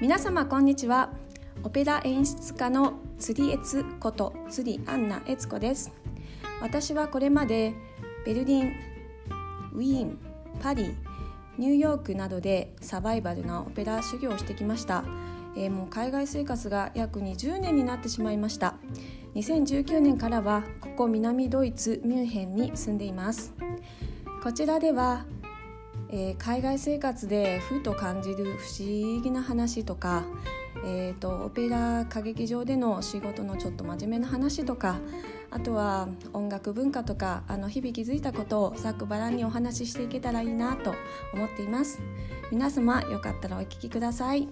皆様こんにちは。オペラ演出家の釣りエツこと釣りアンナエツコです。私はこれまでベルリンウィーンパリニューヨークなどでサバイバルなオペラ修行をしてきました、えー、もう海外生活が約20年になってしまいました。2019年からはここ南ドイツミュンヘンに住んでいます。こちらではえー、海外生活でふと感じる不思議な話とか、えーと、オペラ歌劇場での仕事のちょっと真面目な話とかあとは音楽文化とかあの日々気づいたことをざっくばらんにお話ししていけたらいいなと思っています皆様よかったらお聞きください。